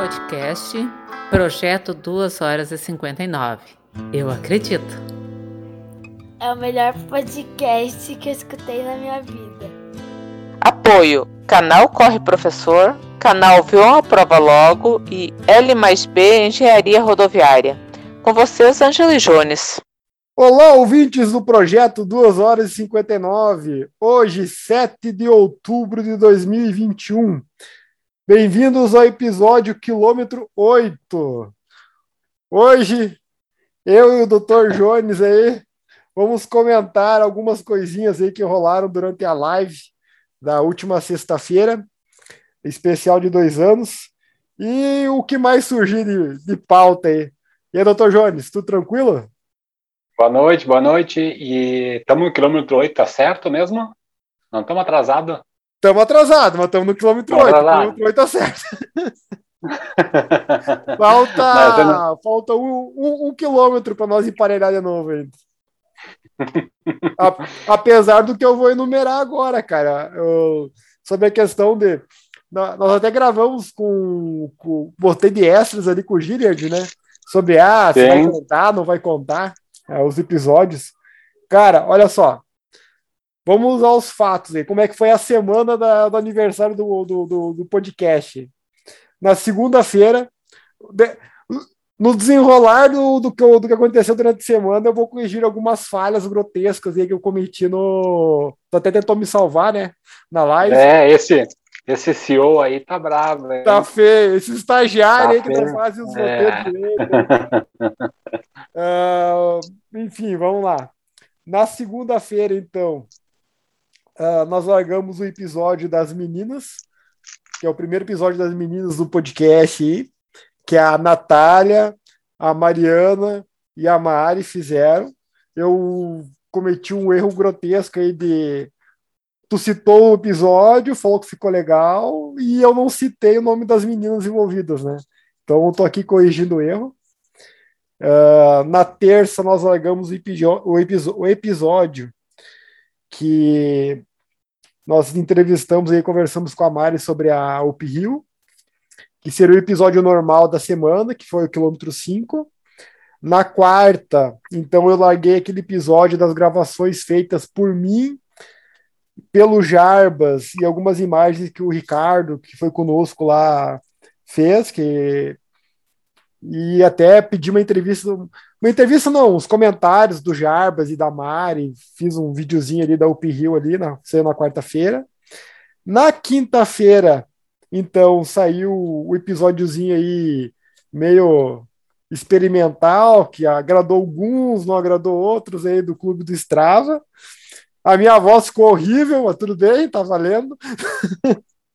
podcast Projeto 2 horas e 59. Eu acredito. É o melhor podcast que eu escutei na minha vida. Apoio: Canal Corre Professor, Canal Vion a Prova Logo e L mais B Engenharia Rodoviária. Com vocês, Angela Jones. Olá, ouvintes do projeto 2 horas e 59. Hoje, 7 de outubro de 2021. Bem-vindos ao episódio quilômetro 8. Hoje, eu e o Dr. Jones aí vamos comentar algumas coisinhas aí que rolaram durante a live da última sexta-feira, especial de dois anos, e o que mais surgiu de, de pauta aí. E aí, doutor Jones, tudo tranquilo? Boa noite, boa noite. E estamos no quilômetro 8, tá certo mesmo? Não estamos atrasados? Estamos atrasados, mas estamos no quilômetro 8. O quilômetro 8 tá certo. falta não... falta um, um, um quilômetro para nós emparelhar de novo ainda. A, apesar do que eu vou enumerar agora, cara, eu, sobre a questão de. Nós até gravamos com. com botei de extras ali com o Gilliard, né? Sobre ah, se vai contar, não vai contar é, os episódios. Cara, olha só. Vamos aos fatos aí. Como é que foi a semana da, do aniversário do, do, do, do podcast? Na segunda-feira, de, no desenrolar do, do, que, do que aconteceu durante a semana, eu vou corrigir algumas falhas grotescas aí que eu cometi no. Tu até tentou me salvar, né? Na live. É, esse, esse CEO aí tá bravo. Hein? Tá feio. Esse estagiário tá aí que não faz os é. roteiros dele. uh, enfim, vamos lá. Na segunda-feira, então, uh, nós largamos o episódio das meninas, que é o primeiro episódio das meninas do podcast aí, que a Natália, a Mariana e a Mari fizeram. Eu cometi um erro grotesco aí de. Tu citou o episódio, falou que ficou legal, e eu não citei o nome das meninas envolvidas, né? Então eu tô aqui corrigindo o erro. Uh, na terça nós largamos o, o, episódio que nós entrevistamos e conversamos com a Mari sobre a UP Rio, que seria o episódio normal da semana, que foi o quilômetro 5. Na quarta, então eu larguei aquele episódio das gravações feitas por mim, pelo Jarbas e algumas imagens que o Ricardo, que foi conosco lá, fez, que e até pedi uma entrevista, uma entrevista não, os comentários do Jarbas e da Mari, fiz um videozinho ali da UP Rio ali, na, saiu na quarta-feira. Na quinta-feira, então, saiu o episódiozinho aí meio experimental, que agradou alguns, não agradou outros aí do Clube do Strava. A minha voz ficou horrível, mas tudo bem, tá valendo.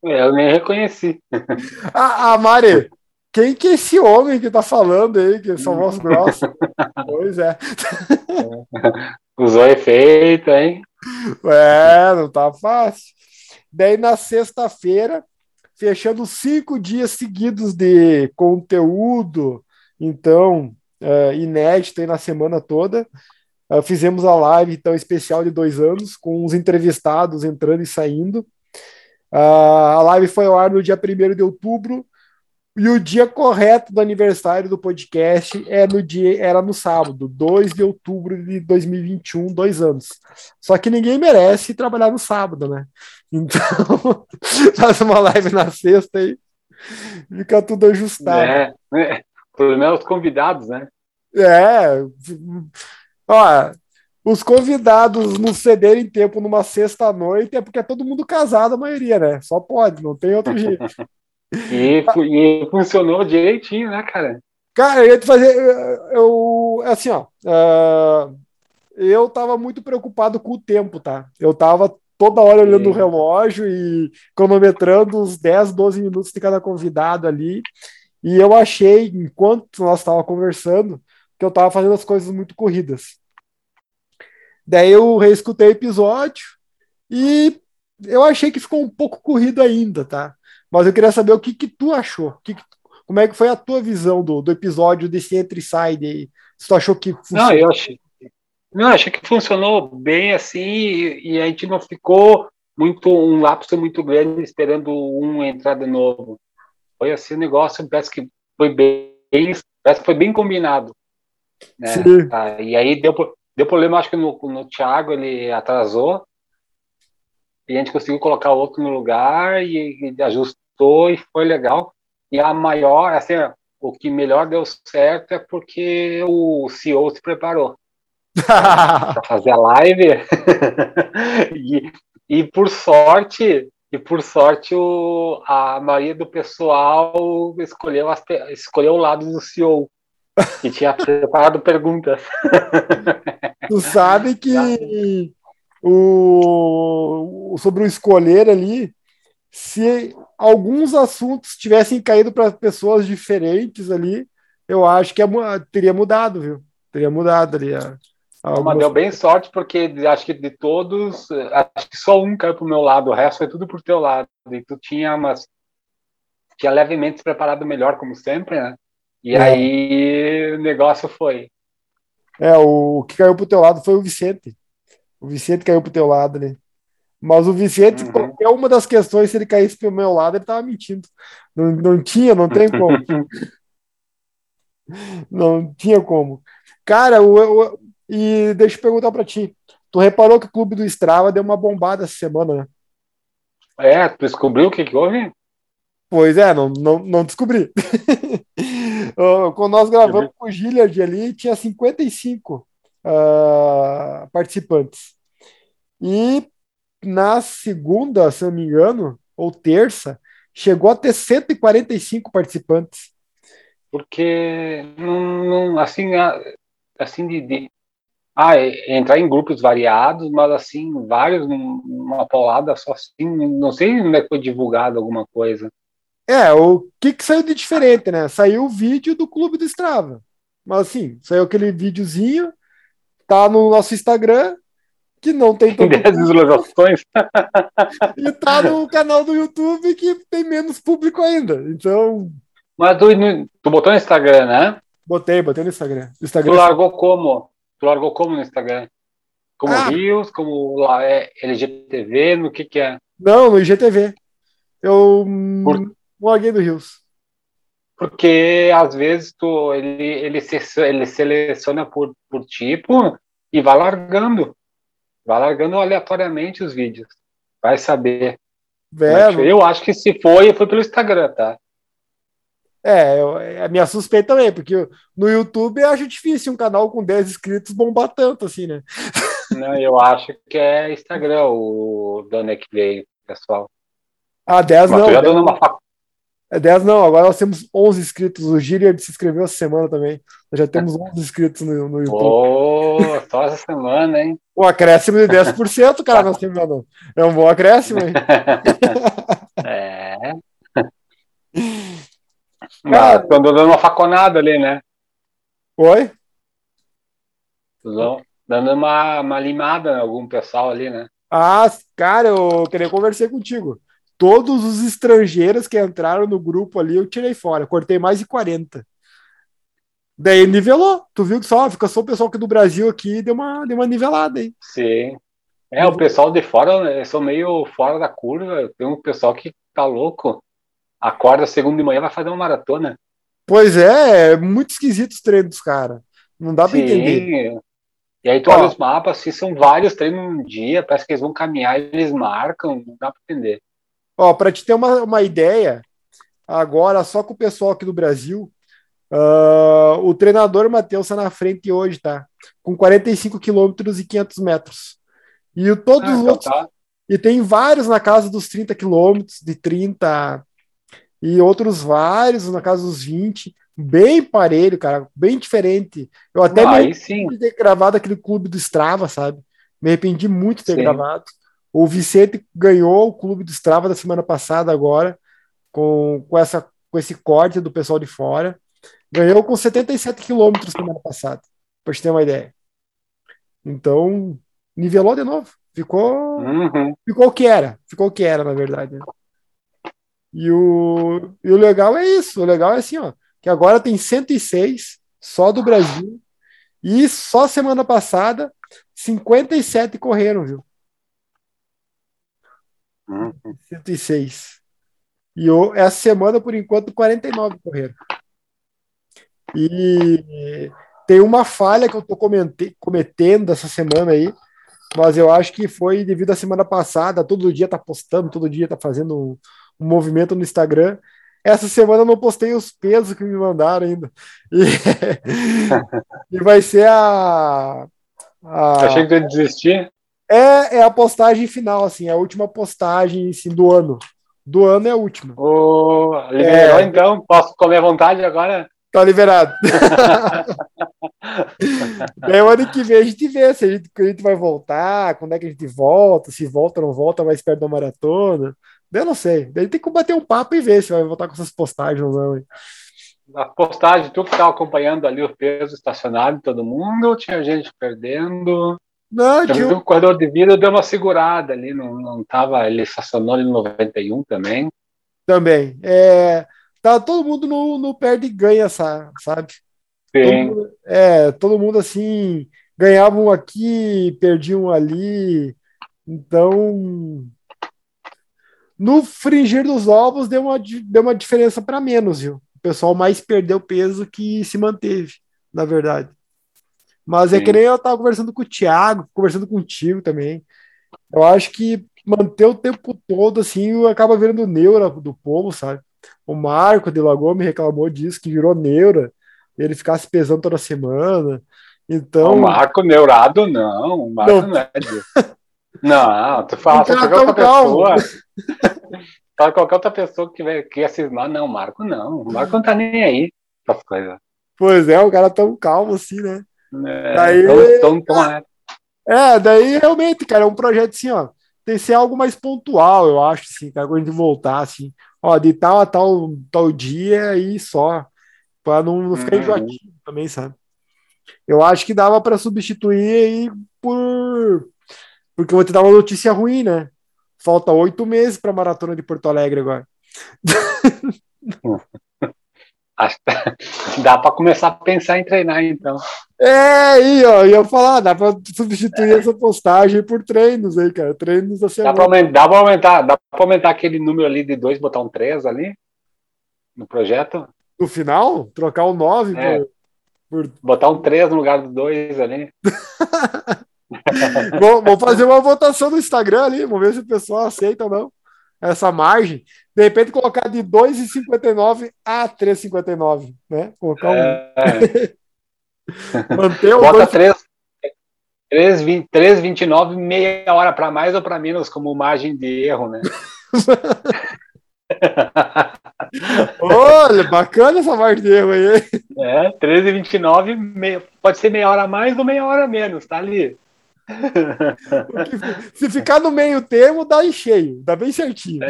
É, eu nem reconheci. A, a Mari, quem que é esse homem que tá falando aí, que essa voz grossa? pois é. Usou efeito, hein? É, não tá fácil. Daí na sexta-feira, fechando cinco dias seguidos de conteúdo, então, é, inédito aí na semana toda. Uh, fizemos a live, então, especial de dois anos, com os entrevistados entrando e saindo. Uh, a live foi ao ar no dia 1 de outubro, e o dia correto do aniversário do podcast é no dia, era no sábado, 2 de outubro de 2021, dois anos. Só que ninguém merece trabalhar no sábado, né? Então, faz uma live na sexta aí, fica tudo ajustado. É, é. o problema é os convidados, né? É. Ó, os convidados não cederem tempo numa sexta-noite é porque é todo mudo casado, a maioria, né? Só pode, não tem outro jeito. E, e funcionou direitinho, né, cara? Cara, eu ia te fazer. Eu, assim, ó. Uh, eu tava muito preocupado com o tempo, tá? Eu tava toda hora olhando o relógio e cronometrando os 10, 12 minutos de cada convidado ali. E eu achei, enquanto nós estávamos conversando, que eu tava fazendo as coisas muito corridas. Daí eu reescutei o episódio e eu achei que ficou um pouco corrido ainda, tá? Mas eu queria saber o que, que tu achou. Que que, como é que foi a tua visão do, do episódio desse Entre Side aí? Se tu achou que funcionou? Não, eu achei. Não, achei que funcionou bem assim e, e a gente não ficou muito um lapso muito grande esperando um entrar de novo. Foi assim o negócio, parece que foi bem, parece que foi bem combinado. Né? Ah, e aí deu, deu problema, acho que no, no Thiago ele atrasou, e a gente conseguiu colocar outro no lugar e, e ajustou e foi legal. E a maior, assim, o que melhor deu certo é porque o CEO se preparou para fazer a live. e, e por sorte, e por sorte o, a maioria do pessoal escolheu, as, escolheu o lado do CEO que tinha preparado perguntas. Tu sabe que o, sobre o escolher ali, se alguns assuntos tivessem caído para pessoas diferentes ali, eu acho que teria mudado, viu? Teria mudado ali. A, a Mas deu bem sorte, porque acho que de todos, acho que só um caiu pro meu lado, o resto foi tudo pro teu lado. E tu tinha umas. Tinha levemente se preparado melhor, como sempre, né? E é. aí o negócio foi. É, o que caiu pro teu lado foi o Vicente. O Vicente caiu pro teu lado ali. Mas o Vicente, uhum. qualquer uma das questões, se ele caísse pro meu lado, ele tava mentindo. Não, não tinha, não tem como. não tinha como. Cara, o, e deixa eu perguntar para ti. Tu reparou que o clube do Strava deu uma bombada essa semana, né? É, tu descobriu o que, que houve? Pois é, não, não, não descobri. Quando nós gravamos com o Gilliard ali, tinha 55 uh, participantes. E na segunda, se não me engano, ou terça, chegou a ter 145 participantes. Porque não, não assim, assim de, de, ah, é, entrar em grupos variados, mas assim, vários numa paulada só assim, não sei onde é foi divulgado alguma coisa. É, o que, que saiu de diferente, né? Saiu o vídeo do Clube do Strava. Mas assim, saiu aquele videozinho tá no nosso Instagram, que não tem tanto. 10 visualizações. e tá no canal do YouTube que tem menos público ainda. Então. Mas tu, tu botou no Instagram, né? Botei, botei no Instagram. Instagram tu largou como? Tu largou como no Instagram? Como ah. Rios, como lá é LGTV, no que que é? Não, no IGTV. Eu Por... larguei do Rios porque às vezes tu, ele, ele, se, ele seleciona por, por tipo e vai largando. Vai largando aleatoriamente os vídeos. Vai saber. Velho. Eu acho que se foi, foi pelo Instagram, tá? É, eu, é a minha suspeita também, porque no YouTube eu acho difícil um canal com 10 inscritos bombar tanto assim, né? Não, eu acho que é Instagram o Dona que veio, pessoal. Ah, 10 Mas não. já 10, uma, é 10 não, agora nós temos 11 inscritos. O Gilliard se inscreveu essa semana também. Nós já temos 11 inscritos no, no YouTube. Oh, só essa semana, hein? Um acréscimo de 10%, cara, nós temos. Não. É um bom acréscimo, hein? é. Cara, estão dando uma faconada ali, né? Oi? Dando uma, uma limada em algum pessoal ali, né? Ah, cara, eu queria conversar contigo todos os estrangeiros que entraram no grupo ali, eu tirei fora. Cortei mais de 40. Daí nivelou. Tu viu que só fica só o pessoal aqui do Brasil aqui deu uma, deu uma nivelada aí. Sim. É, o pessoal de fora, eu sou meio fora da curva. Tem um pessoal que tá louco. Acorda segunda de manhã vai fazer uma maratona. Pois é, é muito esquisito os treinos dos caras. Não dá para entender. E aí tu olha os mapas, se são vários treinos num dia, parece que eles vão caminhar, eles marcam, não dá para entender. Ó, para te ter uma, uma ideia, agora só com o pessoal aqui do Brasil, uh, o treinador Matheus está na frente hoje, tá? Com 45 quilômetros e 500 metros. E o, todos ah, os então outros. Tá. E tem vários na casa dos 30 quilômetros, de 30, e outros vários na casa dos 20. Bem parelho, cara, bem diferente. Eu até ah, me arrependi de ter gravado aquele clube do Strava, sabe? Me arrependi muito de ter sim. gravado. O Vicente ganhou o clube do Strava da semana passada agora, com, com, essa, com esse corte do pessoal de fora. Ganhou com 77 quilômetros semana passada, para você ter uma ideia. Então, nivelou de novo. Ficou, uhum. ficou o que era. Ficou o que era, na verdade. E o, e o legal é isso. O legal é assim, ó, que agora tem 106 só do Brasil. E só semana passada, 57 correram, viu? Uhum. 106. E eu, essa semana, por enquanto, 49 correram. E tem uma falha que eu estou cometendo essa semana aí, mas eu acho que foi devido à semana passada, todo dia tá postando, todo dia tá fazendo um, um movimento no Instagram. Essa semana eu não postei os pesos que me mandaram ainda. E, e vai ser a, a. Achei que tu ia desistir. É, é a postagem final, assim, a última postagem assim, do ano. Do ano é a última. Oh, liberou é... então? Posso comer à vontade agora? Tá liberado. Daí o ano que vem a gente vê se a gente, a gente vai voltar, quando é que a gente volta, se volta ou não volta mais perto da maratona. Eu não sei. Daí tem que bater um papo e ver se vai voltar com essas postagens ou não. Hein? A postagem, tu que estava acompanhando ali o peso estacionado de todo mundo, tinha gente perdendo. Não, tinha... O corredor de vida deu uma segurada ali, não, não tava, ele estacionou ali no 91 também. Também. É, tá todo mundo no, no perde e ganha, sabe? Sim. Todo mundo, é, todo mundo assim, ganhavam aqui, perdiam ali. Então, no fringir dos ovos deu uma, deu uma diferença para menos, viu? O pessoal mais perdeu peso que se manteve, na verdade. Mas Sim. é que nem eu tava conversando com o Thiago, conversando contigo também. Eu acho que manter o tempo todo assim acaba virando neura do povo, sabe? O Marco de Lagoa me reclamou disso, que virou neura, ele ficasse pesando toda semana. Então. O Marco neurado, não. O Marco não, não é disso. Não, tu fala, tu qualquer outra pessoa. fala qualquer outra pessoa que, vai, que cismar, não, o Marco não. O Marco não tá nem aí as coisas. Pois é, o cara tão calmo assim, né? É, daí, tão, tão, tão... é, daí realmente, cara, é um projeto assim, ó. Tem que ser algo mais pontual, eu acho, assim, cara, quando a gente voltar, assim ó, de tal a tal, tal dia e só, para não, não ficar uhum. enjoativo também, sabe? Eu acho que dava para substituir aí por. Porque eu vou te dar uma notícia ruim, né? Falta oito meses para a maratona de Porto Alegre agora. Acho que dá para começar a pensar em treinar, então. É, e ó, ia falar, dá para substituir é. essa postagem por treinos aí, cara. Treinos da semana. Dá para aumentar, dá aumentar, dá aumentar aquele número ali de dois, botar um três ali no projeto. No final? Trocar o nove é. por, por, Botar um três no lugar do dois ali. Vamos fazer uma votação no Instagram ali, vamos ver se o pessoal aceita ou não essa margem, de repente colocar de 2,59 a 3,59, né? Colocar um... É. Manter o Bota 3, 3,29 meia hora para mais ou para menos como margem de erro, né? Olha, bacana essa margem de erro aí. É, 13,29, pode ser meia hora a mais ou meia hora a menos, tá ali. Se ficar no meio termo, dá em cheio, dá bem certinho. É,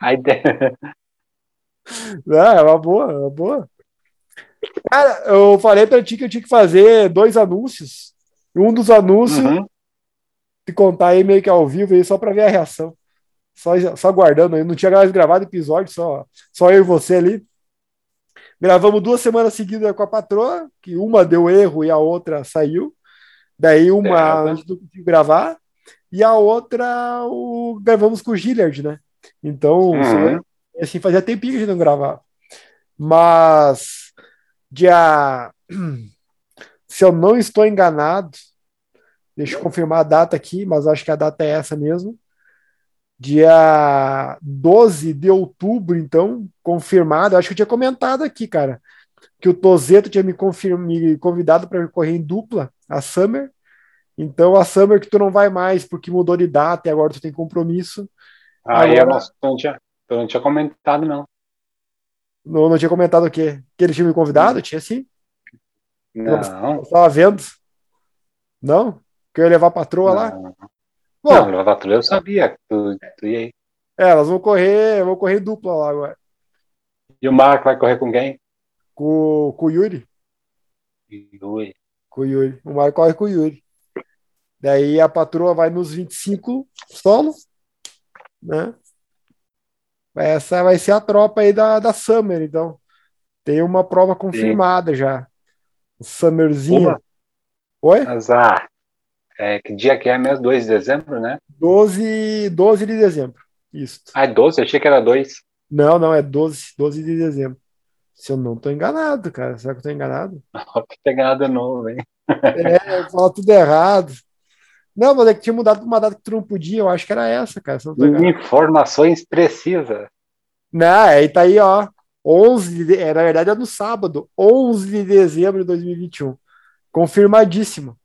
a ideia. É, é uma boa, é uma boa. Cara, eu falei pra ti que eu tinha que fazer dois anúncios. Um dos anúncios, uhum. te contar aí meio que ao vivo aí, só pra ver a reação. Só, só aguardando aí. Não tinha mais gravado episódio, só, só eu e você ali. Gravamos duas semanas seguidas com a patroa, que uma deu erro e a outra saiu. Daí uma é, a gente não conseguiu gravar, e a outra o, gravamos com o Gillard, né? Então, uhum. assim, fazia tempinho que a gente não gravava. Mas dia. Se eu não estou enganado, deixa eu confirmar a data aqui, mas acho que a data é essa mesmo. Dia 12 de outubro, então, confirmado. Acho que eu tinha comentado aqui, cara, que o Tozeto tinha me, me convidado para correr em dupla a Summer. Então a Summer que tu não vai mais porque mudou de data e agora tu tem compromisso. Aí agora... eu não, tinha, eu não tinha comentado, não. Não, não tinha comentado o quê? Que ele tinha me convidado? Tinha sim. Não. Eu estava vendo. Não? Que eu ia levar a patroa não. lá? Bom, não, levar a patroa eu sabia que tu, tu ia aí. É, elas vão correr, vão correr dupla lá agora. E o Marco vai correr com quem? Com, com o Yuri. Yuri. Com o Yuri. O Marco corre com o Yuri. Daí a patroa vai nos 25 solo, né? Essa vai ser a tropa aí da, da Summer, então. Tem uma prova confirmada Sim. já. Summerzinha. Oi? Azar. É, que dia que é mesmo? 2 de dezembro, né? 12, 12 de dezembro. Isso. Ah, 12? É Achei que era 2. Não, não, é 12, 12 de dezembro. Se eu não tô enganado, cara. Será que eu tô enganado? Não, tô enganado novo, hein? É, eu falo tudo errado. Não, mas é que tinha mudado uma data que tu não podia, eu acho que era essa, cara. Informações precisas. Não, aí tá aí, ó. 11 de, é, na verdade é no sábado, 11 de dezembro de 2021. Confirmadíssimo.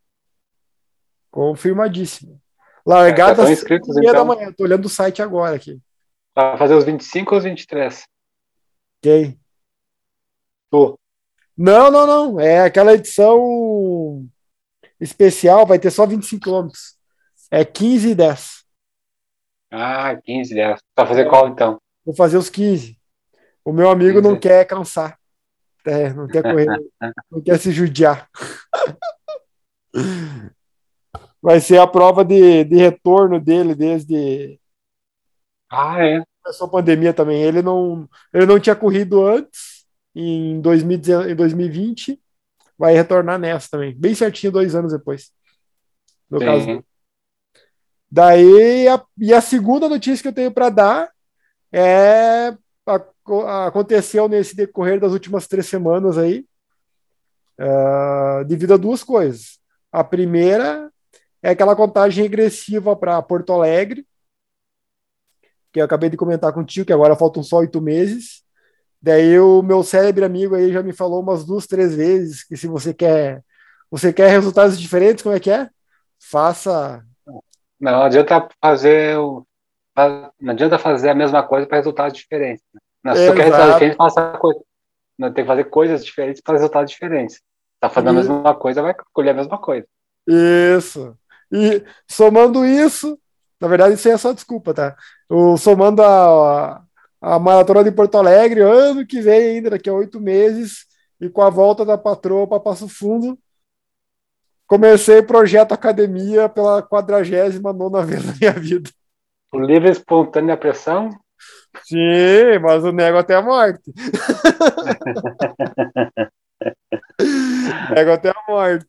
Confirmadíssimo. Largada é, tá inscritos, então. da manhã. Tô olhando o site agora aqui. Vai fazer os 25 ou os 23? Quem? Tu. Não, não, não. É aquela edição especial, vai ter só 25 quilômetros. É 15 e 10. Ah, 15 e 10. Vai fazer qual então? Vou fazer os 15. O meu amigo não quer cansar. É, não quer correr, não quer se judiar. Vai ser a prova de, de retorno dele desde. Ah, é. Começou a pandemia também. Ele não, ele não tinha corrido antes, em, 2019, em 2020. Vai retornar nessa também. Bem certinho, dois anos depois. No Sim. caso. Daí, a, e a segunda notícia que eu tenho para dar é a, aconteceu nesse decorrer das últimas três semanas aí, uh, devido a duas coisas. A primeira é aquela contagem regressiva para Porto Alegre, que eu acabei de comentar contigo, que agora faltam só oito meses. Daí o meu cérebro amigo aí já me falou umas duas, três vezes que se você quer, você quer resultados diferentes, como é que é? Faça. Não adianta fazer o não adianta fazer a mesma coisa para resultados diferentes. Não, se você quer resultados diferentes, faça coisa. Não, tem que fazer coisas diferentes para resultados diferentes. Está fazendo a mesma coisa, vai colher a mesma coisa. Isso. E somando isso, na verdade, isso aí é só desculpa, tá? O, somando a, a maratona de Porto Alegre, ano que vem ainda, daqui a oito meses, e com a volta da patroa para Passo Fundo, comecei o projeto Academia pela 49 vez na minha vida. Por livre espontânea pressão? Sim, mas o nego até a morte. nego até a morte.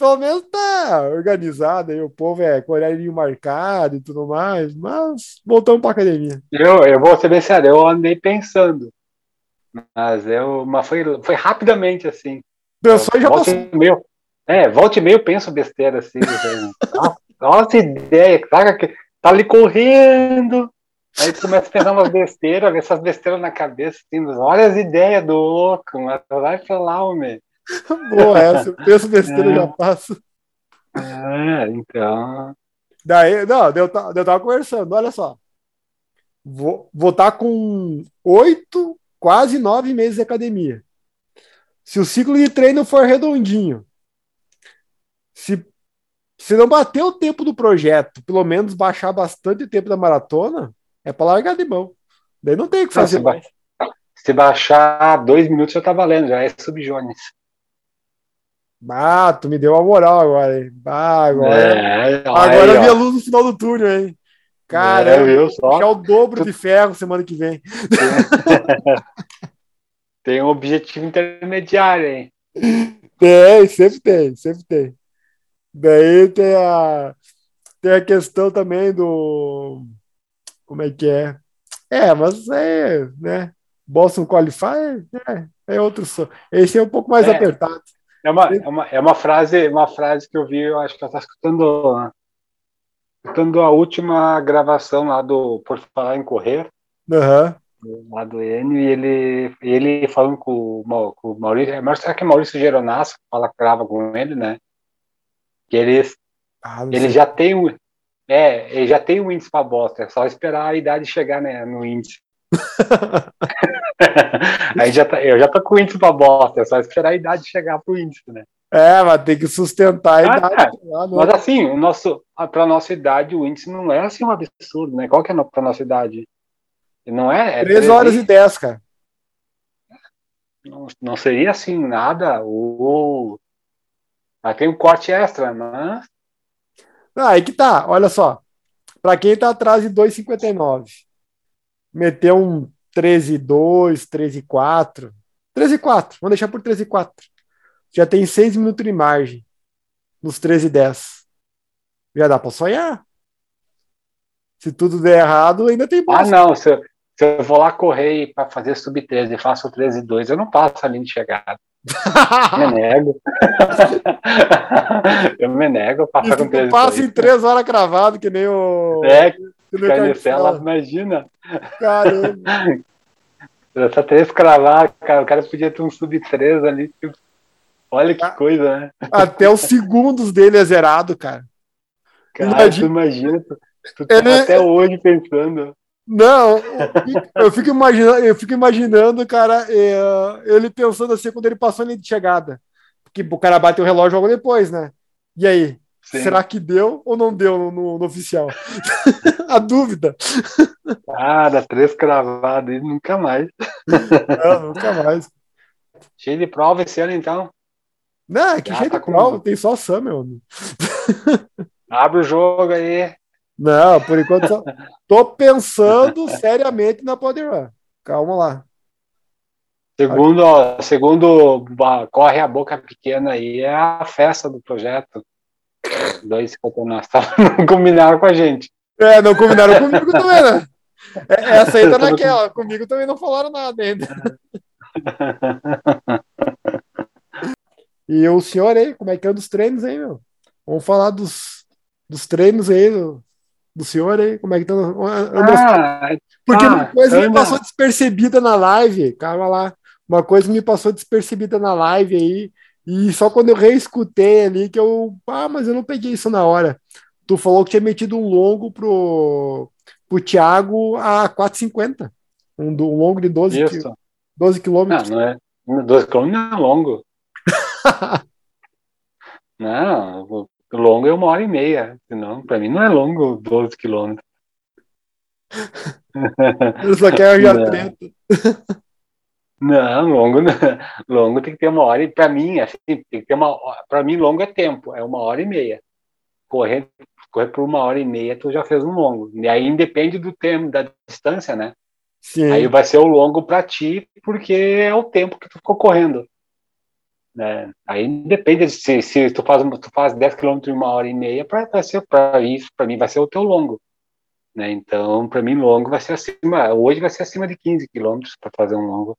Pelo menos tá organizado aí, o povo é com horário marcado e tudo mais, mas voltamos para academia. Eu, eu vou ser bem sério, eu andei pensando, mas eu, mas foi, foi rapidamente assim. Pensou e já passou. Meio, é, volta e meio penso besteira assim. nossa, nossa ideia, sabe que tá ali correndo, Aí tu começa a pensar umas besteiras, essas besteiras na cabeça, assim, olha as ideias do louco, mas vai falar, homem. Boa essa, eu penso besteira, é. já passo. É, então. Daí, não, eu, eu tava conversando, olha só. Vou estar tá com oito, quase nove meses de academia. Se o ciclo de treino for redondinho, se, se não bater o tempo do projeto, pelo menos baixar bastante o tempo da maratona, é para largar de mão. Daí não tem o que fazer não, se, ba se, baixar dois minutos já tá valendo, já é sub-Jones. Ah, tu me deu uma moral agora, hein? Ah, agora é, agora eu vi a luz no final do túnel, hein? Cara, é, viu, só. o dobro de ferro semana que vem. tem um objetivo intermediário, hein? Tem, sempre tem, sempre tem. Daí tem a, tem a questão também do como é que é. É, mas é, né? Boston Qualify é, é outro. Esse é um pouco mais é, apertado. É uma, é, uma, é uma frase, uma frase que eu vi, eu acho que ela está escutando, escutando a última gravação lá do Por Falar em Correr. Uhum. Lá do Enio, e ele, ele falando com, com o Maurício, é, será que é Maurício Geronasso fala grava com ele, né? Que ele, ah, ele já tem um, é, ele já tem um índice para bosta, é só esperar a idade chegar né, no índice. Aí já tá, eu já tô com o índice para bosta, é só esperar a idade chegar pro índice, né? É, mas tem que sustentar a ah, idade. É. Lá, né? Mas assim, o nosso, para nossa idade, o índice não é assim um absurdo, né? Qual que é para nossa idade? Não é? é 3 horas e 10, cara. Não, não seria assim nada. O, o... tem um corte extra, mas ah, aí que tá, olha só. Para quem tá atrás de 2,59, meteu um 13,2, 13,4. 13,4, vamos deixar por 13,4. Já tem 6 minutos de margem nos 13,10. Já dá para sonhar. Se tudo der errado, ainda tem Ah, não. Se, se eu vou lá correr para fazer sub 13 e faço 13 e 2, eu não passo a linha de chegada. me nego. eu me nego a passar com 13 passa em 3 horas cravado, que nem o. É, Carnicela, imagina. Caramba. Essa 3 cravar, cara, o cara podia ter um sub 3 ali. Tipo, olha que coisa, né? Até os segundos dele é zerado, cara. Cara, imagina, tu imagina, tu, tu tá até hoje pensando. Não, eu fico imaginando, eu fico imaginando, cara, é, ele pensando assim quando ele passou a linha de chegada. Porque o cara bateu o relógio logo depois, né? E aí? Sim. Será que deu ou não deu no, no, no oficial? a dúvida. Cara, três cravados e nunca mais. Não, nunca mais. Cheio de prova esse ano, então. Não, é que cheio tá de prova, tem só Sam, meu amigo. Abre o jogo aí. Não, por enquanto só... tô pensando seriamente na Poder Calma lá. Segundo, segundo corre a boca pequena aí, é a festa do projeto. Dois campeonatos não combinaram com a gente. É, não combinaram comigo também, né? É, essa aí tá naquela. Comigo também não falaram nada ainda. E o senhor aí, como é que é dos treinos aí, meu? Vamos falar dos, dos treinos aí, do, do senhor aí, como é que tá? Ah, Porque ah, uma coisa me passou despercebida na live, calma lá, uma coisa me passou despercebida na live aí, e só quando eu reescutei ali que eu, ah, mas eu não peguei isso na hora. Tu falou que tinha metido um longo pro, pro Thiago a 4,50, um, um longo de 12, isso. 12 quilômetros. Não, não é, 12 quilômetros não é longo. não, Longo é uma hora e meia. Senão, para mim não é longo 12 quilômetros. Eu só quero já treta. Não, longo, longo tem que ter uma hora. E para mim, assim, tem que ter uma. Para mim, longo é tempo, é uma hora e meia. Correr, correr por uma hora e meia, tu já fez um longo. E aí independe do tempo, da distância, né? Sim. Aí vai ser o longo para ti, porque é o tempo que tu ficou correndo. Né? Aí depende de se, se tu faz, tu faz 10 km em uma hora e meia, para ser para isso, para mim vai ser o teu longo. Né? Então, para mim, longo vai ser acima, hoje vai ser acima de 15 km para fazer um longo.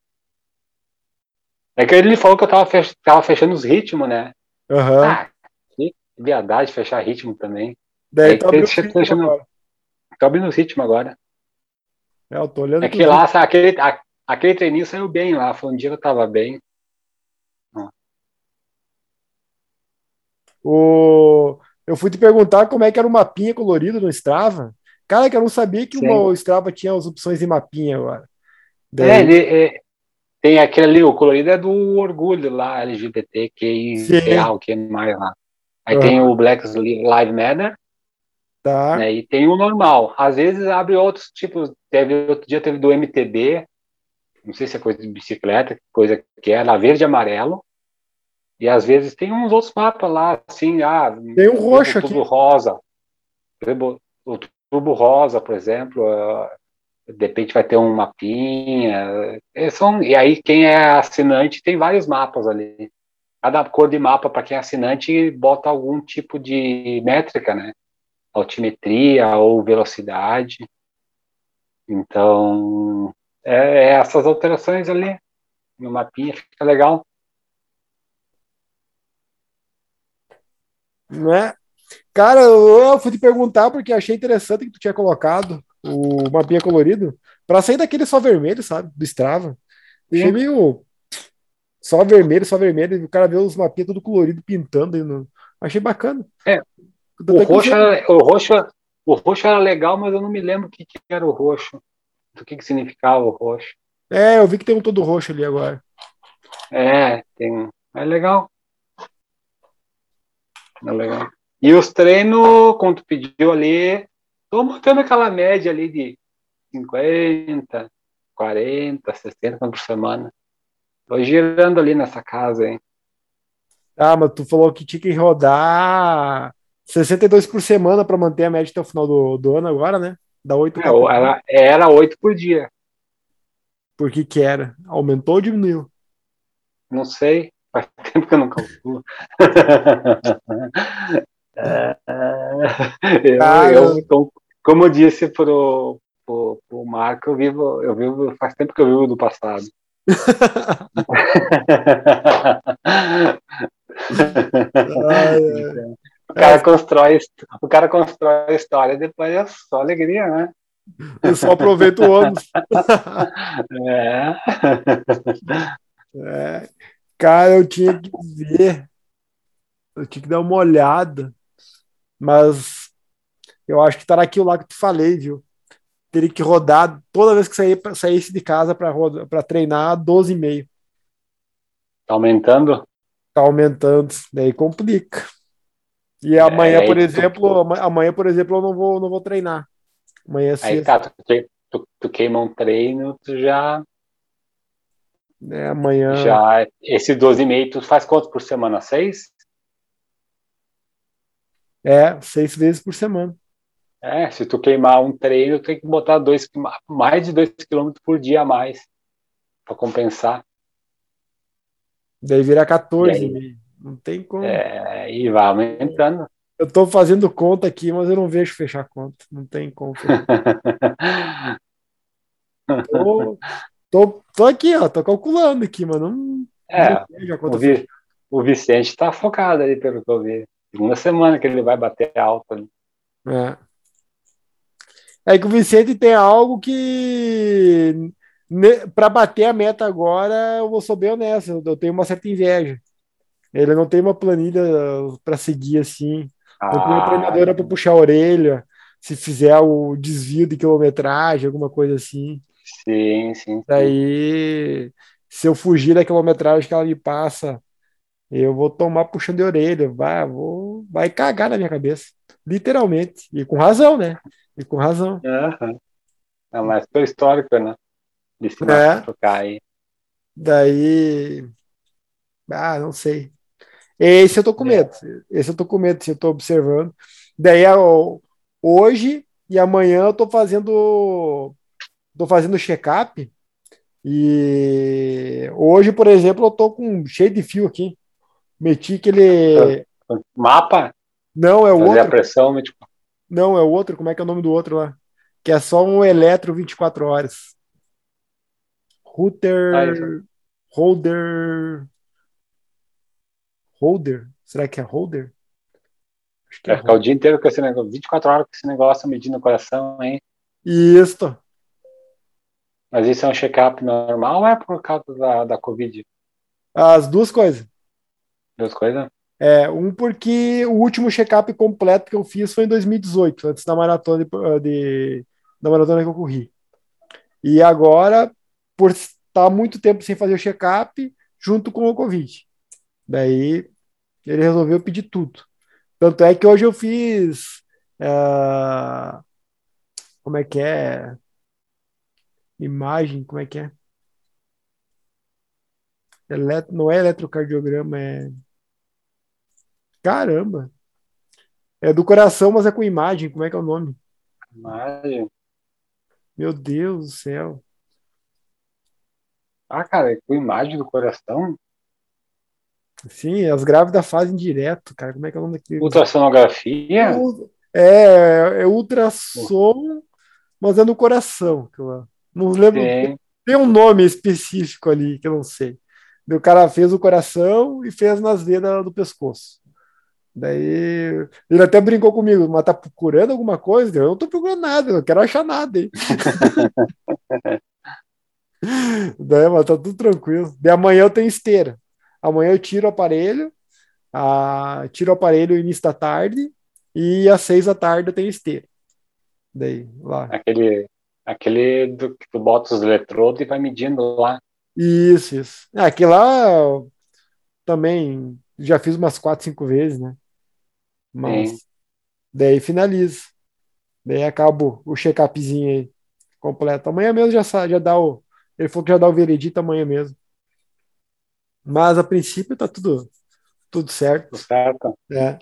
É que ele falou que eu tava, fech, tava fechando os ritmos, né? Uhum. Ah, que viadagem fechar ritmo também. Daí tá abrindo, agora. Tô abrindo os ritmos agora. É, eu tô olhando. É que lá, sabe, aquele, aquele treininho saiu bem lá. Foi um dia que eu tava bem. O... Eu fui te perguntar como é que era o mapinha colorido no Strava. Cara, que eu não sabia que o Strava tinha as opções de mapinha agora. Daí... É, ele, é, tem aquele ali, o colorido é do orgulho lá, LGBT, que real, que mais lá. Aí uhum. tem o Black Lives Matter. Tá. Né, e tem o normal. Às vezes abre outros tipos. Teve, outro dia teve do MTB, não sei se é coisa de bicicleta, coisa que era verde e amarelo. E às vezes tem uns outros mapas lá, assim, ah, tem um roxo o tubo aqui. rosa. O tubo rosa, por exemplo, ah, de repente vai ter um mapinha. E, são, e aí quem é assinante tem vários mapas ali. Cada cor de mapa para quem é assinante bota algum tipo de métrica, né? Altimetria ou velocidade. Então, é, é essas alterações ali no mapinha fica legal. Né? Cara, eu fui te perguntar porque achei interessante que tu tinha colocado o mapinha colorido para sair daquele só vermelho, sabe? Do Strava. Achei meio só vermelho, só vermelho. O cara vê os mapinhas tudo colorido pintando. No... Achei bacana. É. O roxo, era, o, roxo, o roxo era legal, mas eu não me lembro o que, que era o roxo. Do que, que significava o roxo. É, eu vi que tem um todo roxo ali agora. É, tem. É legal. É legal. E os treinos, como tu pediu ali, tô mantendo aquela média ali de 50, 40, 60 por semana. Tô girando ali nessa casa, hein? Ah, mas tu falou que tinha que rodar 62 por semana para manter a média até o final do, do ano agora, né? Dá 8 é, ela Era 8 por dia. Por que que era? Aumentou ou diminuiu? Não sei. Faz tempo que eu não calculo. é, eu, eu, como eu disse pro, pro, pro Marco, eu vivo, eu vivo, faz tempo que eu vivo do passado. o cara constrói, o cara constrói a história, depois é só alegria, né? Eu só aproveito o ônibus. É. é. Cara, eu tinha que ver. Eu tinha que dar uma olhada. Mas eu acho que tá naquilo lá que te falei, viu? Teria que rodar toda vez que sair, saísse de casa para treinar 12,5. Tá aumentando? Tá aumentando, daí complica. E amanhã, é, por exemplo, tu... amanhã, por exemplo, eu não vou, não vou treinar. Amanhã é Aí tá, tu, tu, tu, queima um treino, tu já. É, amanhã. Já. Esse 12,5, tu faz quantos por semana? Seis? É, seis vezes por semana. É, se tu queimar um treino, tem que botar dois, mais de 2 km por dia a mais para compensar. Daí vira 14, não tem como. É, e vai aumentando. Eu estou fazendo conta aqui, mas eu não vejo fechar conta. Não tem como. tô, tô, tô, aqui, ó, tô calculando aqui, mas não. É, não o, Vi, o, Vicente está focado aí, pelo que eu vi. Segunda semana que ele vai bater alta. Né? É. É que o Vicente tem algo que para bater a meta agora, eu vou ser bem honesto, eu tenho uma certa inveja. Ele não tem uma planilha para seguir assim. Ah, não tem uma treinadora para puxar a orelha, se fizer o desvio de quilometragem, alguma coisa assim. Sim, sim. Daí, se eu fugir da quilometragem que ela me passa, eu vou tomar puxando de orelha, vai, vou, vai cagar na minha cabeça, literalmente. E com razão, né? E com razão. Uhum. É mais pelo histórico, né? De se é. trocar aí. Daí, ah, não sei. Esse eu tô com é. medo. Esse eu tô com medo, se eu tô observando. Daí hoje e amanhã eu tô fazendo tô fazendo check-up e hoje, por exemplo, eu tô com cheio de fio aqui. Meti aquele mapa? Não, é o outro. a pressão, tipo... Não, é o outro, como é que é o nome do outro lá? Que é só um eletro 24 horas. Router ah, holder Holder? Será que é holder? Acho que é, ficar o dia inteiro com esse negócio, 24 horas com esse negócio medindo o coração, hein? Isso. Mas isso é um check-up normal ou é por causa da, da Covid? As duas coisas. Duas coisas? É, um porque o último check-up completo que eu fiz foi em 2018, antes da maratona de, de, da maratona que eu corri. E agora, por estar muito tempo sem fazer o check-up, junto com o Covid. Daí ele resolveu pedir tudo. Tanto é que hoje eu fiz. Uh, como é que é? Imagem, como é que é? Elet não é eletrocardiograma, é. Caramba! É do coração, mas é com imagem. Como é que é o nome? Imagem. Meu Deus do céu. Ah, cara, é com imagem do coração? Sim, as grávidas fazem direto, cara. Como é que é o nome daquele? Ultrassonografia? É, é ultrassom, mas é no coração. Não lembro. Sim. Tem um nome específico ali que eu não sei. O cara fez o coração e fez nas veias do pescoço. Daí ele até brincou comigo, mas tá procurando alguma coisa? Eu não tô procurando nada, eu não quero achar nada. Hein? Daí, mas tá tudo tranquilo. De amanhã eu tenho esteira. Amanhã eu tiro o aparelho, a, tiro o aparelho início da tarde e às seis da tarde eu tenho esteira. Daí, lá. Aquele, aquele do que tu bota os eletrodos e vai medindo lá. Isso, isso. É, aquele lá também já fiz umas quatro, cinco vezes, né? Mas Sim. daí finalizo. Daí acabo o check-upzinho aí completo. Amanhã mesmo já, já dá o. Ele falou que já dá o veredito amanhã mesmo. Mas a princípio tá tudo, tudo certo. Tudo certo. É.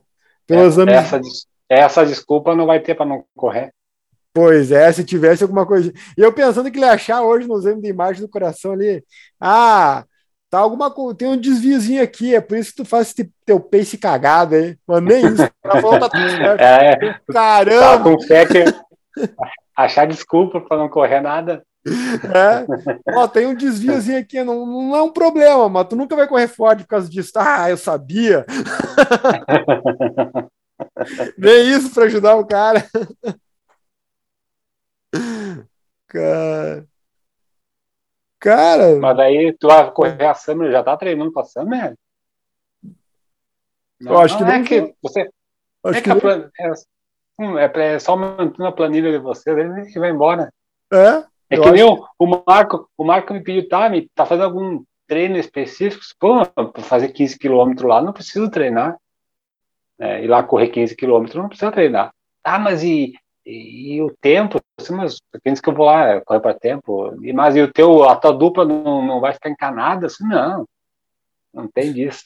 Pelo é, exame... essa, essa desculpa não vai ter para não correr. Pois é, se tivesse alguma coisa. E eu pensando que ele ia achar hoje no exame de imagem do coração ali. Ah, tá alguma coisa. Tem um desviozinho aqui, é por isso que tu faz esse teu pace cagado aí. Mas nem isso. Ela falou, tá tudo certo. É, Caramba! Tá com fé que, achar desculpa para não correr nada. É. Ó, tem um desviozinho aqui, não, não é um problema, mas tu nunca vai correr forte por causa disso. Ah, eu sabia. Nem isso para ajudar o cara. Cara. Cara. Mas daí tu vai correr a Summer, já tá treinando pra Summer? Não, eu acho que não, é que você. Acho é que, que plan... é, hum, é, é, só mantendo a planilha de você, ele vai embora. É? É que nem o, o Marco, o Marco me pediu, tá, me, tá fazendo algum treino específico? Pô, para fazer 15 km lá não preciso treinar. É, ir lá correr 15 km não precisa treinar. Tá, mas e, e, e o tempo? Assim, mas pensa que eu vou lá correr para tempo. E, mas e o teu, a tua dupla não, não vai ficar encanada? Assim, não, não tem disso.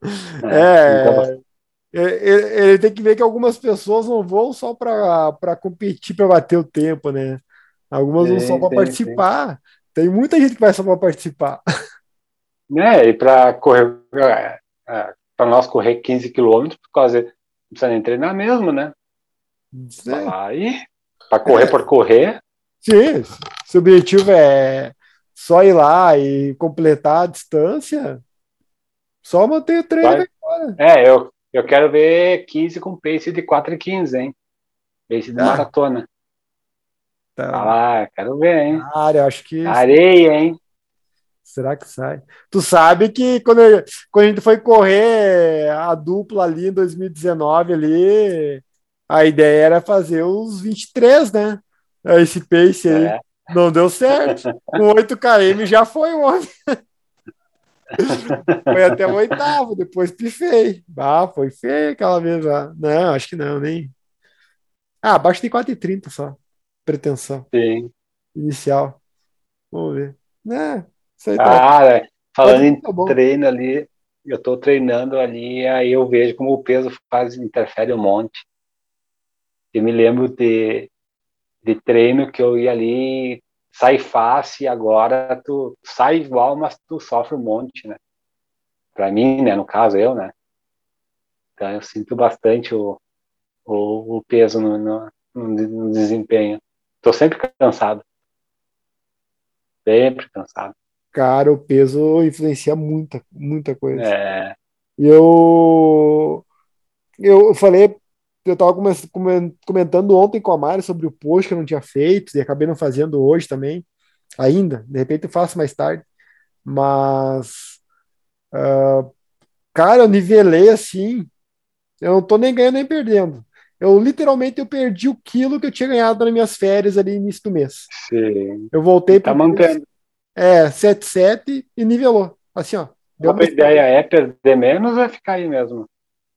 É, então, ele tem que ver que algumas pessoas não vão só para competir, para bater o tempo, né? Algumas vão só para participar. Tem muita gente que vai só para participar. É, e para correr, é, é, para nós correr 15 quilômetros, por causa não precisa nem treinar mesmo, né? Aí, para correr é. por correr. Sim, se o objetivo é só ir lá e completar a distância, só manter o treino. Vai. É, eu, eu quero ver 15 com pace de 4 e 15, hein? Pace de ah. maratona. Tá. Ah, quero ver, hein? Eu acho que. Areia, hein? Será que sai? Tu sabe que quando, eu, quando a gente foi correr a dupla ali em 2019 ali, a ideia era fazer os 23, né? Esse pace aí. É. Não deu certo. Com 8 km já foi o homem. foi até o oitavo, depois pifei. Ah, foi feio aquela vez lá. Não, acho que não, nem. Ah, abaixo de 4,30 só pretensão Sim. inicial. Vamos ver. É, isso aí tá. falando em tá treino ali, eu estou treinando ali, aí eu vejo como o peso faz, interfere um monte. Eu me lembro de, de treino que eu ia ali, sai fácil, e agora tu sai igual, mas tu sofre um monte, né? Para mim, né? No caso, eu, né? Então eu sinto bastante o, o, o peso no, no, no desempenho. Tô sempre cansado. Sempre cansado. Cara, o peso influencia muita, muita coisa. É. E eu, eu falei, eu tava comentando ontem com a Mari sobre o post que eu não tinha feito e acabei não fazendo hoje também, ainda. De repente eu faço mais tarde. Mas, uh, cara, eu nivelei assim. Eu não tô nem ganhando nem perdendo. Eu literalmente eu perdi o quilo que eu tinha ganhado nas minhas férias ali no início do mês. Sim. Eu voltei para. Tá mantendo. É, 7,7 e nivelou. Assim, ó. A ideia é perder menos ou é ficar aí mesmo?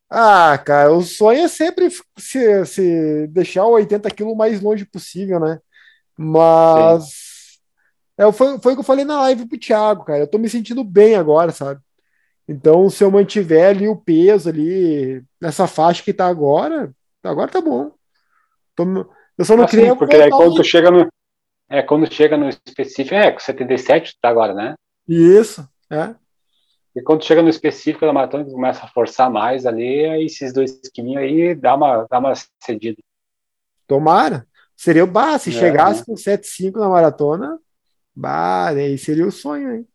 Ah, cara, o sonho é sempre se, se deixar o 80 quilos mais longe possível, né? Mas é, foi, foi o que eu falei na live pro Thiago, cara. Eu tô me sentindo bem agora, sabe? Então, se eu mantiver ali o peso ali nessa faixa que tá agora, Agora tá bom. Eu só não assim, queria. Porque aí quando tu chega no. É, quando chega no específico, é, com 77 tá agora, né? Isso, é. E quando chega no específico da maratona, começa a forçar mais ali, aí esses dois quilinhos aí dá uma, dá uma cedida. Tomara. Seria o bar, se é, chegasse né? com 7,5 na maratona, bah, aí seria o sonho, hein?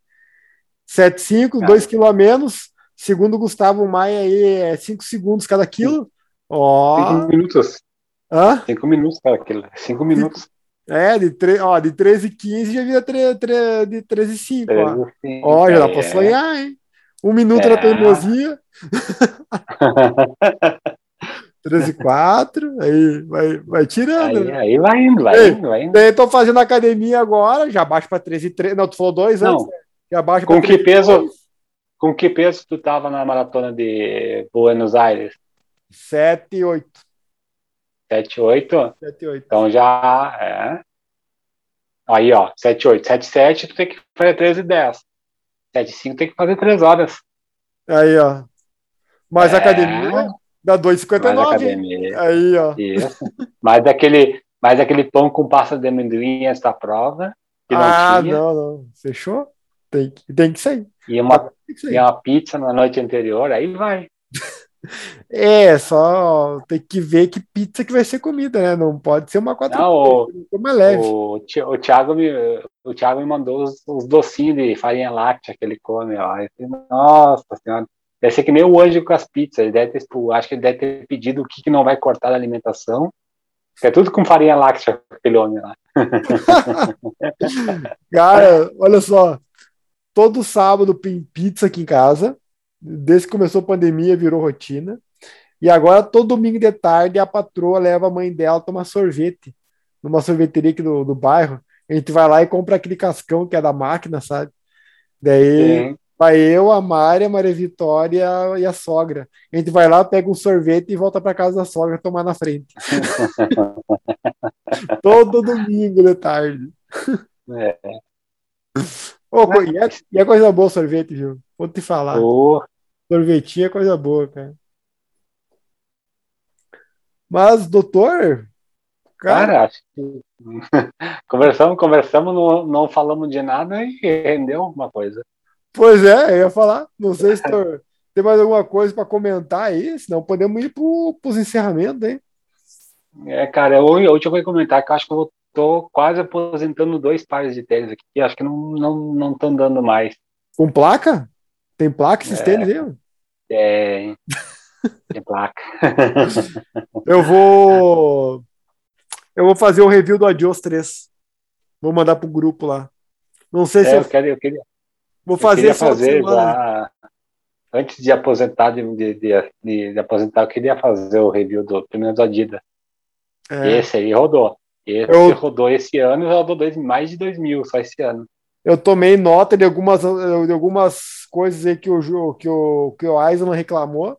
7,5, 2 kg a menos, segundo o Gustavo Maia aí, é 5 segundos cada quilo. Ó. Cinco minutos. Hã? Cinco minutos, cara. Cinco minutos. É, de, tre... ó, de 13 e 15 já vira tre... Tre... de 13 e 5. ó. ó, já dá é. pra sonhar, hein? Um minuto é. na teimosia. 13 e 4, aí vai, vai tirando. Aí, né? aí vai indo, vai Ei, indo, vai indo. Tô fazendo academia agora, já baixo pra 13 e 3. Não, tu falou dois antes? Né? Já baixo com que peso? Com que peso tu tava na maratona de Buenos Aires? 7 e 8. 7 e 8? 7 e 8. Então já é. Aí, ó, 7 e 8. 7 e 7, tu tem que fazer 13 e 10. 7 e 5 tem que fazer 3 horas. Aí, ó. Mais é... academia dá 2,59. Aí, ó. Isso. mais, aquele, mais aquele pão com pasta de amendoim antes da prova. ah, não, não, não. Fechou? Tem, tem que sair. E uma, e uma pizza na noite anterior, aí vai. É, só tem que ver que pizza que vai ser comida, né? Não pode ser uma quatro Não, o, uma leve. O, o, Thiago me, o Thiago me mandou os, os docinhos de farinha láctea que ele come. Nossa senhora. Deve ser que nem o anjo com as pizzas. Ele deve ter, tipo, acho que ele deve ter pedido o que, que não vai cortar da alimentação. É tudo com farinha láctea, aquele homem lá. Cara, olha só. Todo sábado pizza aqui em casa. Desde que começou a pandemia, virou rotina. E agora, todo domingo de tarde, a patroa leva a mãe dela tomar sorvete numa sorveteria aqui do, do bairro. A gente vai lá e compra aquele cascão que é da máquina, sabe? Daí Sim. vai eu, a Mária, a Maria Vitória e a sogra. A gente vai lá, pega um sorvete e volta para casa da sogra tomar na frente. Todo domingo de tarde. É. Oh, e, é, e é coisa boa sorvete, viu? Vou te falar. Oh. Sorvetinho é coisa boa, cara. Mas, doutor. Cara, cara acho que. conversamos, conversamos, não, não falamos de nada e rendeu uma coisa. Pois é, eu ia falar. Não sei se tem mais alguma coisa para comentar aí, senão podemos ir para os encerramentos, hein? É, cara, eu, eu tinha que comentar que eu acho que eu tô quase aposentando dois pares de tênis aqui, acho que não estão não, não dando mais. Com placa? Tem placa esses é, tênis aí? Tem. Tem placa. eu vou. Eu vou fazer o review do Adios 3. Vou mandar pro grupo lá. Não sei é, se. Eu, eu, quero, eu queria. Vou fazer eu fazer já, Antes de aposentar, de, de, de, de, aposentar, eu queria fazer o review do primeiro do Adidas. É. Esse aí rodou. Eu... rodou esse ano e rodou dois, mais de 2 mil só esse ano eu tomei nota de algumas, de algumas coisas aí que o, que o, que o Aizen reclamou,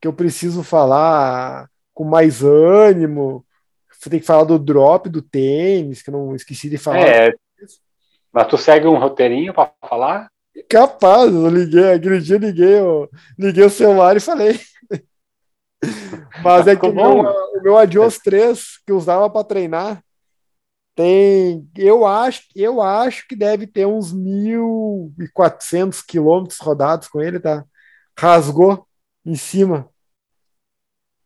que eu preciso falar com mais ânimo. Você tem que falar do drop do tênis, que eu não esqueci de falar. É, mas tu segue um roteirinho para falar? Capaz, eu liguei, aquele dia eu liguei, eu liguei o celular e falei. Mas é que o meu, o meu Adios 3, que usava para treinar, tem, eu acho, eu acho que deve ter uns 1.400 quilômetros rodados com ele, tá? Rasgou em cima,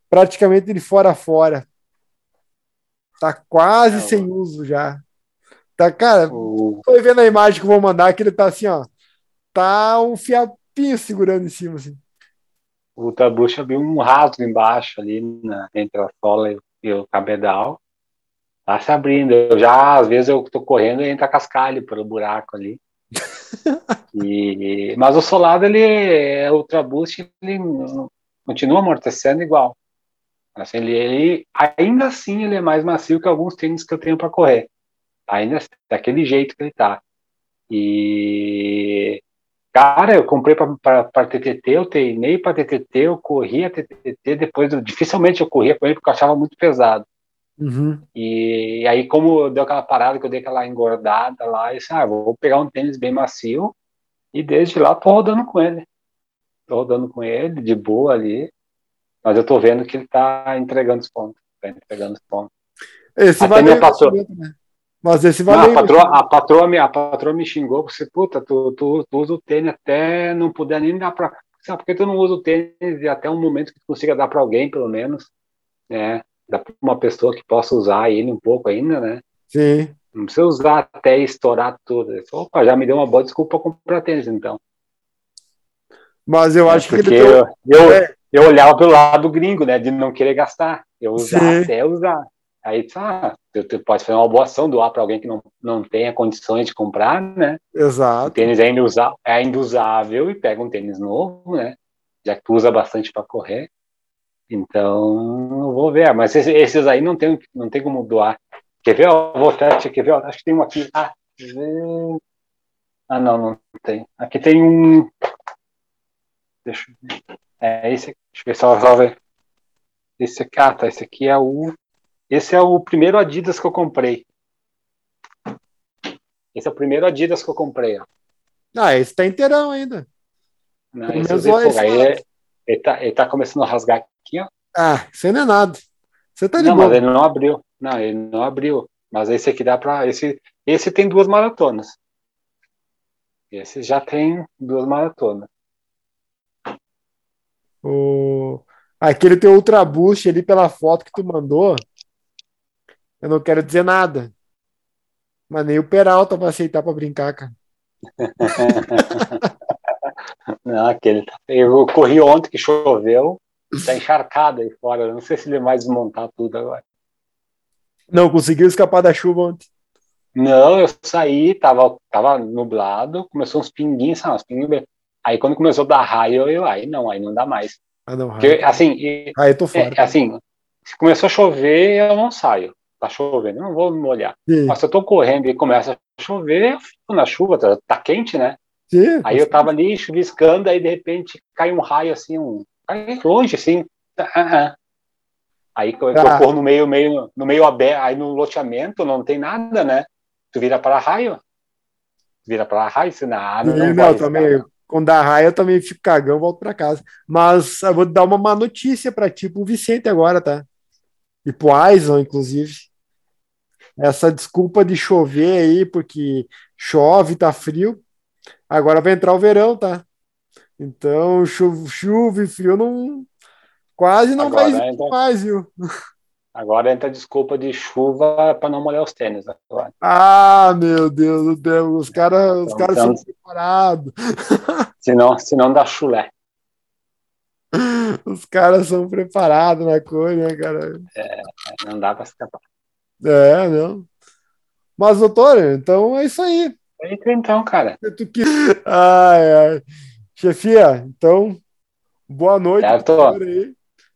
praticamente de fora a fora. Tá quase é, sem uso já. Tá, cara, o... tô vendo a imagem que eu vou mandar que ele tá assim, ó. Tá um fiapinho segurando em cima, assim. O Tabucha abriu um rasgo embaixo ali na, entre a sola e o cabedal tá se abrindo. Eu já, às vezes, eu tô correndo e entra cascalho pelo buraco ali. e, mas o solado, ele é Ultra Boost, ele continua amortecendo igual. Assim, ele, ele, ainda assim, ele é mais macio que alguns tênis que eu tenho para correr. Ainda assim, daquele jeito que ele tá. E Cara, eu comprei para TTT, eu treinei para TTT, eu corria TTT, depois eu, dificilmente eu corria com ele porque eu achava muito pesado. Uhum. E, e, aí, como deu aquela parada, que eu dei aquela engordada lá, eu disse, ah, vou pegar um tênis bem macio, e desde lá tô rodando com ele. Tô rodando com ele, de boa ali, mas eu tô vendo que ele tá entregando os pontos. Tá entregando os pontos. Esse Até meu patrão, né? Mas esse valeu. a, patroa, a, patroa me, a patroa me xingou, você, puta, tu, tu, tu usa o tênis até não puder nem dar pra. Sabe, por que tu não usa o tênis e até um momento que tu consiga dar para alguém, pelo menos, né? dá para uma pessoa que possa usar ele um pouco ainda, né? Sim. Não precisa usar até estourar tudo. Opa, já me deu uma boa desculpa para comprar tênis, então. Mas eu é, acho porque que ele eu, eu, é. eu olhava pelo lado gringo, né? De não querer gastar. Eu usar Sim. até usar. Aí, ah, tu, pode fazer uma boa ação, doar para alguém que não, não tenha condições de comprar, né? Exato. O tênis é ainda, usa, é ainda usável e pega um tênis novo, né? Já que tu usa bastante para correr. Então, vou ver. Mas esses aí não tem, não tem como doar. Quer ver? Eu vou até, quer ver? Acho que tem um aqui. Ah, ah, não, não tem. Aqui tem um. Deixa eu ver. É esse aqui. Deixa eu ver se ela vai ver. Esse aqui, ah, tá. Esse aqui é o. Esse é o primeiro Adidas que eu comprei. Esse é o primeiro Adidas que eu comprei. Ó. Ah, esse tá inteirão ainda. Não, esse, esse, aí é, ele, tá, ele tá começando a rasgar aqui, ó. Ah, isso não é nada. Você tá de Não, boa. mas ele não abriu. Não, ele não abriu. Mas esse aqui dá pra. Esse, esse tem duas maratonas. Esse já tem duas maratonas. O... Aquele teu Ultra Boost ali pela foto que tu mandou, eu não quero dizer nada. Mas nem o Peralta vai aceitar pra brincar, cara. não, aquele. Tá- eu corri ontem que choveu, tá encharcado aí fora. Eu não sei se ele vai desmontar tudo agora. Não conseguiu escapar da chuva ontem. Não, eu saí, tava, tava nublado, começou uns pinguinhos, sabe, uns pinguinhos. Aí quando começou a dar raio, eu, aí não, aí não dá mais. Ah, não, raio. Porque, assim, aí eu tô fora. É, assim, se começou a chover, eu não saio. Tá chovendo, não vou me molhar. Sim. Mas se eu tô correndo e começa a chover, eu fico na chuva, tá, tá quente, né? Sim, aí eu tava ali chuviscando, aí de repente cai um raio assim, um. Cai longe, assim. Uh -uh. Aí eu, ah. eu corro no meio, meio, no meio aberto, aí no loteamento não tem nada, né? Tu vira para raio. Vira para raio, se nada. Não, não, também. Quando dá raio, eu também fico cagão, volto para casa. Mas eu vou dar uma má notícia para ti, pro Vicente agora, tá? E pro Aison, inclusive. Essa desculpa de chover aí, porque chove, tá frio. Agora vai entrar o verão, tá? Então, chuva, chuva e frio não. Quase não agora vai entra... mais, viu? Agora entra a desculpa de chuva para não molhar os tênis. Agora. Ah, meu Deus do céu, os caras os então, cara então, são preparados. Senão, senão dá chulé. Os caras são preparados na coisa, né, cara? É, não dá para escapar. É, não. Mas, doutor, então é isso aí. É isso então, cara. Ai, ai. Chefia, então, boa noite.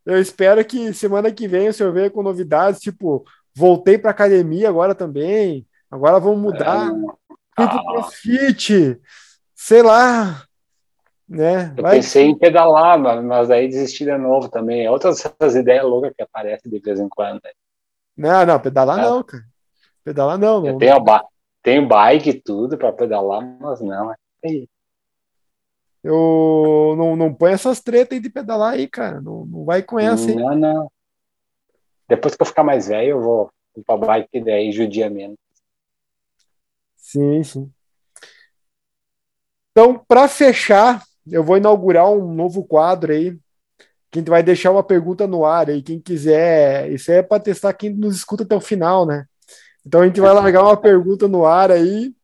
Eu espero que semana que vem o senhor venha com novidades, tipo, voltei para academia agora também, agora vamos mudar. É, ah. crossfit, sei lá, né? Eu Vai pensei em pedalar, mas aí desisti de novo também. É outras ideias loucas que aparecem de vez em quando. Não, não, pedalar é. não, cara. Pedalar não. não. Tenho, ba bike e tudo para pedalar, mas não. É eu não, não põe essas tretas aí de pedalar aí, cara. Não, não vai com essa aí. Não, não. Depois que eu ficar mais velho, eu vou pra bike daí judia menos. Sim, sim. Então, para fechar, eu vou inaugurar um novo quadro aí. Quem vai deixar uma pergunta no ar aí, quem quiser. Isso é para testar quem nos escuta até o final, né? Então a gente vai largar uma pergunta no ar aí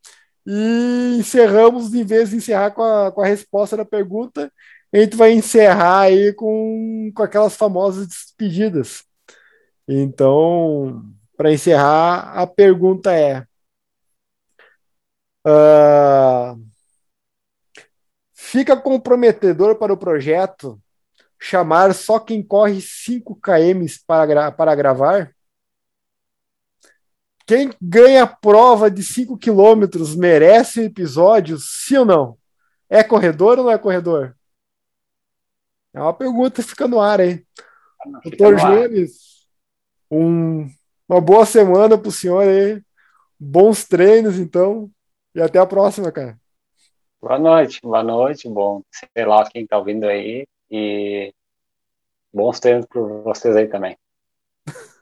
e encerramos, em vez de encerrar com a, com a resposta da pergunta, a gente vai encerrar aí com, com aquelas famosas despedidas. Então, para encerrar, a pergunta é: uh, fica comprometedor para o projeto chamar só quem corre 5 km para, para gravar? Quem ganha a prova de 5 quilômetros merece um episódio, sim ou não? É corredor ou não é corredor? É uma pergunta que fica no ar aí. Doutor Jones, um, uma boa semana para o senhor aí. Bons treinos, então. E até a próxima, cara. Boa noite, boa noite. Bom, sei lá quem está ouvindo aí. E bons treinos para vocês aí também.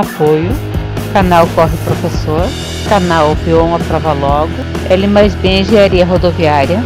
Apoio Canal Corre Professor, Canal Vion a Prova Logo, L mais B Engenharia Rodoviária,